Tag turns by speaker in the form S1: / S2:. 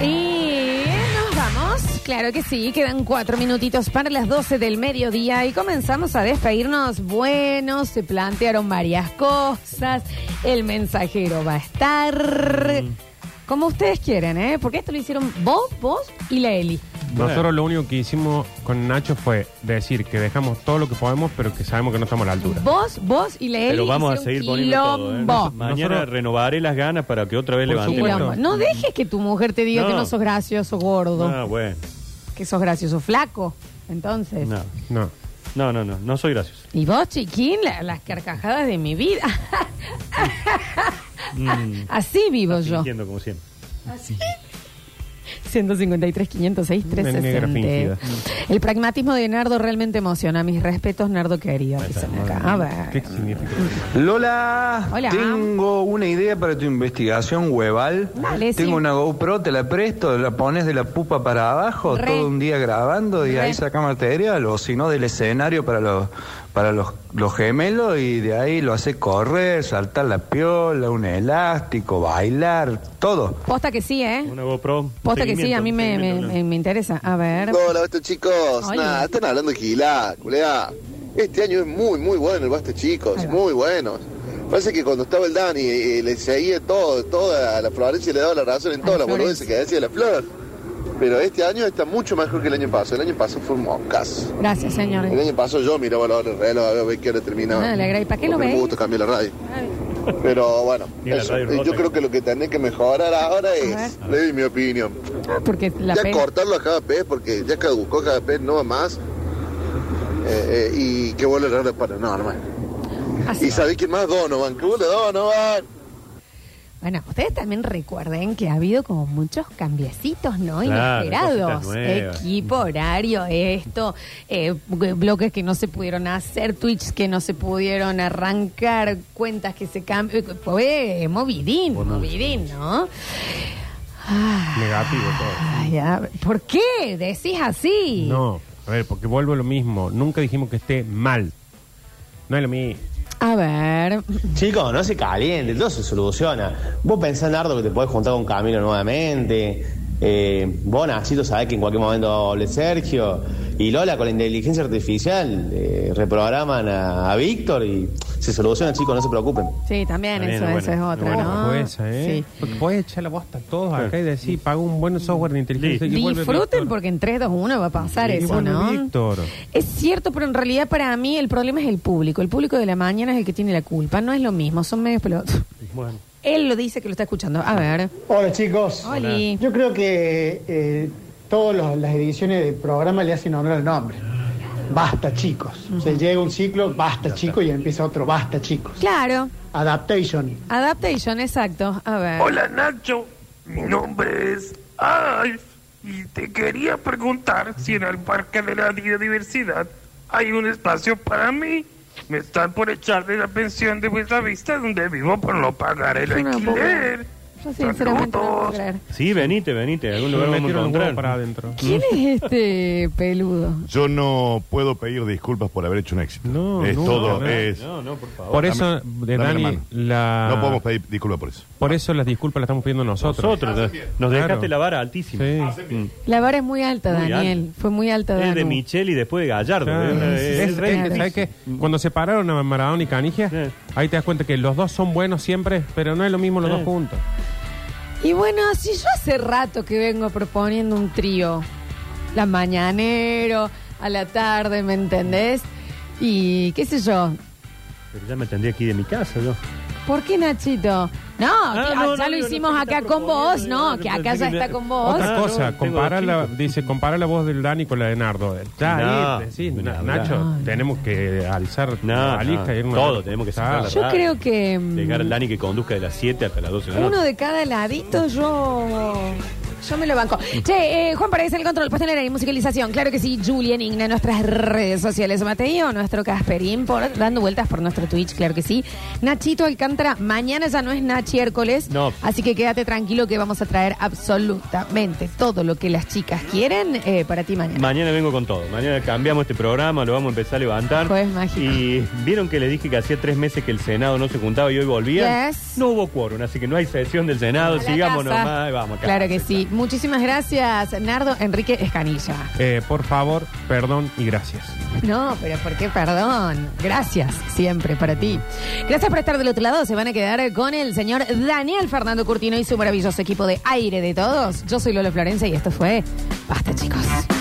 S1: Y nos vamos, claro que sí, quedan cuatro minutitos para las 12 del mediodía y comenzamos a despedirnos. Bueno, se plantearon varias cosas, el mensajero va a estar como ustedes quieren, ¿eh? Porque esto lo hicieron vos, vos y la Eli.
S2: Nosotros lo único que hicimos con Nacho fue decir que dejamos todo lo que podemos, pero que sabemos que no estamos a la altura.
S1: Vos, vos y la Eli.
S3: Pero vamos a
S1: hicieron
S3: seguir poniendo todo. ¿eh?
S1: quilombo.
S3: Mañana
S2: Nosotros-
S3: renovaré las ganas para que otra vez levantemos.
S1: No dejes que tu mujer te diga
S3: No.
S1: que no sos gracioso, gordo.
S3: Ah, bueno.
S1: Que sos gracioso, flaco. Entonces.
S3: No.
S2: No.
S3: No, no, no, no soy gracioso.
S1: Y vos, chiquín, la- las carcajadas de mi vida.
S3: Mm,
S1: Así vivo yo.
S3: fingiendo como siempre.
S1: 153, 506,
S2: Una negra
S1: 360.
S2: fingida.
S1: El pragmatismo de Nardo realmente emociona. Mis respetos, Nardo querido. A
S2: ¿Qué
S1: ver.
S2: significa?
S4: Lola,
S1: Hola.
S4: tengo una idea para tu investigación webal.
S1: Dale,
S4: tengo una GoPro, te la presto, la pones de la pupa para abajo, todo un día grabando y ahí saca material, o si no, del escenario para los para los, los gemelos y de ahí lo hace correr, saltar la piola, un elástico, bailar, todo.
S1: Posta que sí, ¿eh?
S3: Una GoPro.
S1: Posta que sí, a mí me, me, me- me interesa. A ver.
S5: Hola, Basta Chicos. Nada, están hablando de gilá, culea. Este año es muy, muy bueno el Basta Chicos, muy bueno. Parece que cuando estaba el Dani eh, le seguía todo, toda la Florencia le daba la razón en todas
S1: la
S5: las boludeces que decía la Flor. Pero este año está mucho mejor que el año pasado. El año pasado fue un mocazo.
S1: Gracias,
S5: El
S1: señor.
S5: año pasado yo miraba la hora del reloj a ver qué hora terminaba.
S1: Ah, le. ¿Para qué lo
S5: Porque
S1: veis?
S5: Me gusta cambiar la radio. Pero bueno, eso. yo creo que lo que tenés que mejorar ahora es, le doy mi opinión,
S1: Porque la
S5: ya cortarlo a cada pez porque ya caducó cada pez, no va más. Eh, eh, y que vuelve a la paranormal.
S1: Así.
S5: Y sabés quién más Donovan, que vuelve Donovan.
S1: Bueno, ustedes también recuerden que ha habido como muchos cambiecitos, ¿no?
S3: Claro,
S1: Inesperados. Equipo, horario, esto, eh, bloques que no se pudieron hacer, tweets que no se pudieron arrancar, cuentas que se cambian. Fue movidín, movidín, ¿no?
S2: Negativo todo.
S1: ay, ¿Por qué decís así?
S2: No, a ver, porque vuelvo a lo mismo. Nunca dijimos que esté mal. No es lo mismo.
S1: A ver,
S6: Chicos, no se caliente, todo se soluciona. Vos pensás, Nardo, que te podés juntar con Camilo nuevamente. Eh, vos, Nachito, sabés que en cualquier momento va a volver Sergio. Y Lola, con la inteligencia artificial, eh, reprograman a, a Víctor y se soluciona, chicos, no se preocupen.
S1: sí, también eso,
S3: bien,
S1: eso es otra, ¿no?
S2: esa, ¿eh?
S1: Sí.
S2: Porque podés echar la bosta a todos acá y decir, paga un buen software de inteligencia. y vuelve
S1: Disfruten
S2: Víctor.
S1: porque en 3, 2, 1 va a pasar
S2: Y
S1: eso,
S2: vuelve
S1: ¿no?
S2: Víctor.
S1: Es cierto, pero en realidad para mí el problema es el público. El público de la mañana es el que tiene la culpa. No es lo mismo, son medios pelotos.
S3: Bueno.
S1: Él lo dice que lo está escuchando. A ver.
S7: Hola chicos.
S1: Oli.
S7: Yo creo que eh, todas los- las ediciones del programa le hacen honor al nombre. Basta chicos. Se llega un ciclo, basta chicos, y empieza otro, basta chicos.
S1: Claro.
S7: Adaptation.
S1: Adaptation, exacto. A ver.
S8: Hola Nacho, mi nombre es Alf y te quería preguntar si en el Parque de la Biodiversidad hay un espacio para mí. Me están por echar de la pensión de Buena Vista donde vivo por no pagar el alquiler.
S1: Yo sinceramente no puedo creer.
S3: Sí, venite, venite. Algún lugar vamos a
S2: metieron un huevo
S3: encontrar.
S2: para adentro.
S1: ¿Quién es este peludo?
S9: Yo no puedo pedir disculpas por haber hecho un éxito.
S2: No,
S9: es
S2: no,
S9: todo,
S2: no.
S9: es.
S3: No, no, por favor.
S2: Por eso,
S9: Dame-
S2: de
S9: dame
S2: Dani, la...
S9: No podemos pedir disculpas por eso.
S2: Por eso las disculpas las estamos pidiendo nosotros.
S3: Nosotros, nos dejaste
S2: Claro.
S3: la vara altísima.
S2: Sí.
S3: Mm.
S1: La vara es muy alta,
S3: Muy
S1: Daniel.
S3: alta.
S1: Fue muy alta,
S3: Es de
S1: Daniel.
S3: Michel y después de Gallardo.
S2: Claro.
S3: Es
S2: Es- ¿Sabes qué? Cuando separaron a Maradona y Canigia,
S3: Sí.
S2: ahí te das cuenta que los dos son buenos siempre, pero no es lo mismo los
S3: Sí.
S2: dos juntos.
S1: Y bueno, si yo hace rato que vengo proponiendo un trío, la mañanero, a la tarde, ¿me entendés? Y qué sé yo,
S3: Pero ya me tendría que ir de mi casa yo.
S1: ¿por qué Nachito? No,
S3: Ah,
S1: que-
S3: no,
S1: ya
S3: no,
S1: lo hicimos
S3: no,
S1: acá con vos, no, que acá ya está con vos.
S2: Otra
S3: Ah,
S2: cosa, compara la, dice, compara la voz del Dani con la de Nardo. Ya
S3: No,
S2: ahí, Na-
S3: hablar.
S2: Nacho, tenemos que alzar
S3: No,
S2: la valija
S3: no,
S2: y irnos
S3: todo tenemos que sacar
S1: Yo
S3: la
S1: creo que mm,
S3: Dejar al Dani que conduzca de las 7 hasta las 12 de la
S1: uno
S3: noche.
S1: de cada ladito yo Yo me lo banco. Che, eh, Juan Paredes, el control, pastelera y musicalización. Claro que sí, Julian Igna, nuestras redes sociales. Mateo, nuestro Casperín, por, dando vueltas por nuestro Twitch, claro que sí. Nachito Alcántara, mañana ya no es Nachiércoles.
S3: No.
S1: Así que quédate tranquilo que vamos a traer absolutamente todo lo que las chicas quieren eh, para ti mañana.
S3: Mañana vengo con todo. Mañana cambiamos este programa, lo vamos a empezar a levantar.
S1: Jueves mágico.
S3: Y vieron que le dije que hacía tres meses que el Senado no se juntaba y hoy volvía.
S1: Yes.
S3: No hubo quórum, así que no hay sesión del Senado. Sigamos nomás y vamos. a
S1: Claro que sí. Muchísimas gracias, Nardo Enrique Escanilla.
S2: Eh, por favor, perdón y gracias.
S1: No, pero ¿por qué perdón? Gracias siempre para ti. Gracias por estar del otro lado. Se van a quedar con el señor Daniel Fernando Curtino y su maravilloso equipo de aire de todos. Yo soy Lola Florencia y esto fue Basta, chicos.